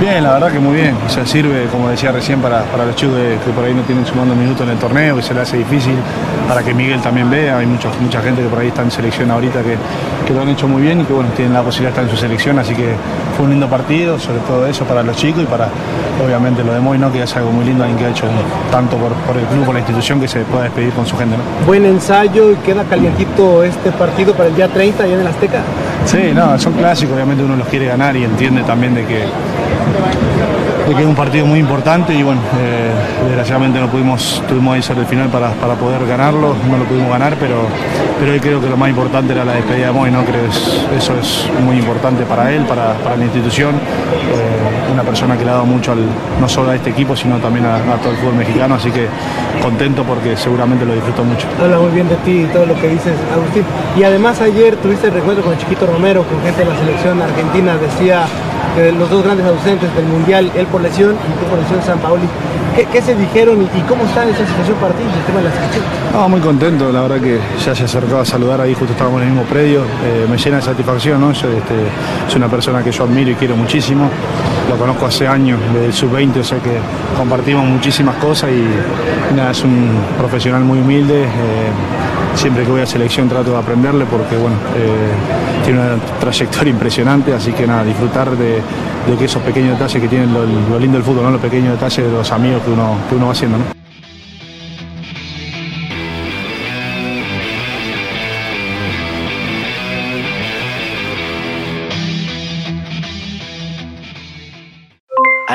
Bien, la verdad que muy bien. O sea, sirve, como decía recién, para, para los chicos que, por ahí no tienen sumando minutos en el torneo, que se le hace difícil, para que Miguel también vea. Hay mucha, mucha gente que por ahí está en selección ahorita que, que lo han hecho muy bien y que bueno, tienen la posibilidad de estar en su selección. Así que fue un lindo partido, sobre todo eso para los chicos y para, obviamente, lo de Moy, ¿no? que es algo muy lindo, alguien que ha hecho tanto por, por el club, por la institución, que se pueda despedir con su gente. ¿no? Buen ensayo y queda calientito este partido para el día 30 allá en el Azteca. Sí, no, son clásicos, obviamente uno los quiere ganar y entiende también de que, de que es un partido muy importante y bueno, eh, desgraciadamente no pudimos, tuvimos ahí sobre el final para, para poder ganarlo, no lo pudimos ganar, pero, pero hoy creo que lo más importante era la despedida de Moy, ¿no? Creo que es- eso es muy importante para él, para, para la institución, eh, una persona que le ha dado mucho al, no solo a este equipo, sino también a, a todo el fútbol mexicano, así que contento porque seguramente lo disfruto mucho. Habla muy bien de ti y todo lo que dices, Agustín. Y además ayer tuviste el recuerdo con el Chiquito Romero, con gente de la selección argentina, decía que los dos grandes ausentes del Mundial, él por lesión y tú por lesión San Paoli. ¿Qué, qué se dijeron y, y cómo está en esa situación para ti, el tema de la selección? No, muy contento, la verdad que ya se acercaba a saludar ahí, justo estábamos en el mismo predio, eh, me llena de satisfacción, ¿no? Yo, este, es una persona que yo admiro y quiero muchísimo, lo conozco hace años, desde el sub-20, o sea que compartimos muchísimas cosas y nada, es un profesional muy humilde, eh, siempre que voy a selección trato de aprenderle porque bueno, eh, tiene una trayectoria impresionante, así que nada, disfrutar de, de que esos pequeños detalles que tienen lo, lo lindo del fútbol, ¿no? los pequeños detalles de los amigos que uno, que uno va haciendo. ¿no?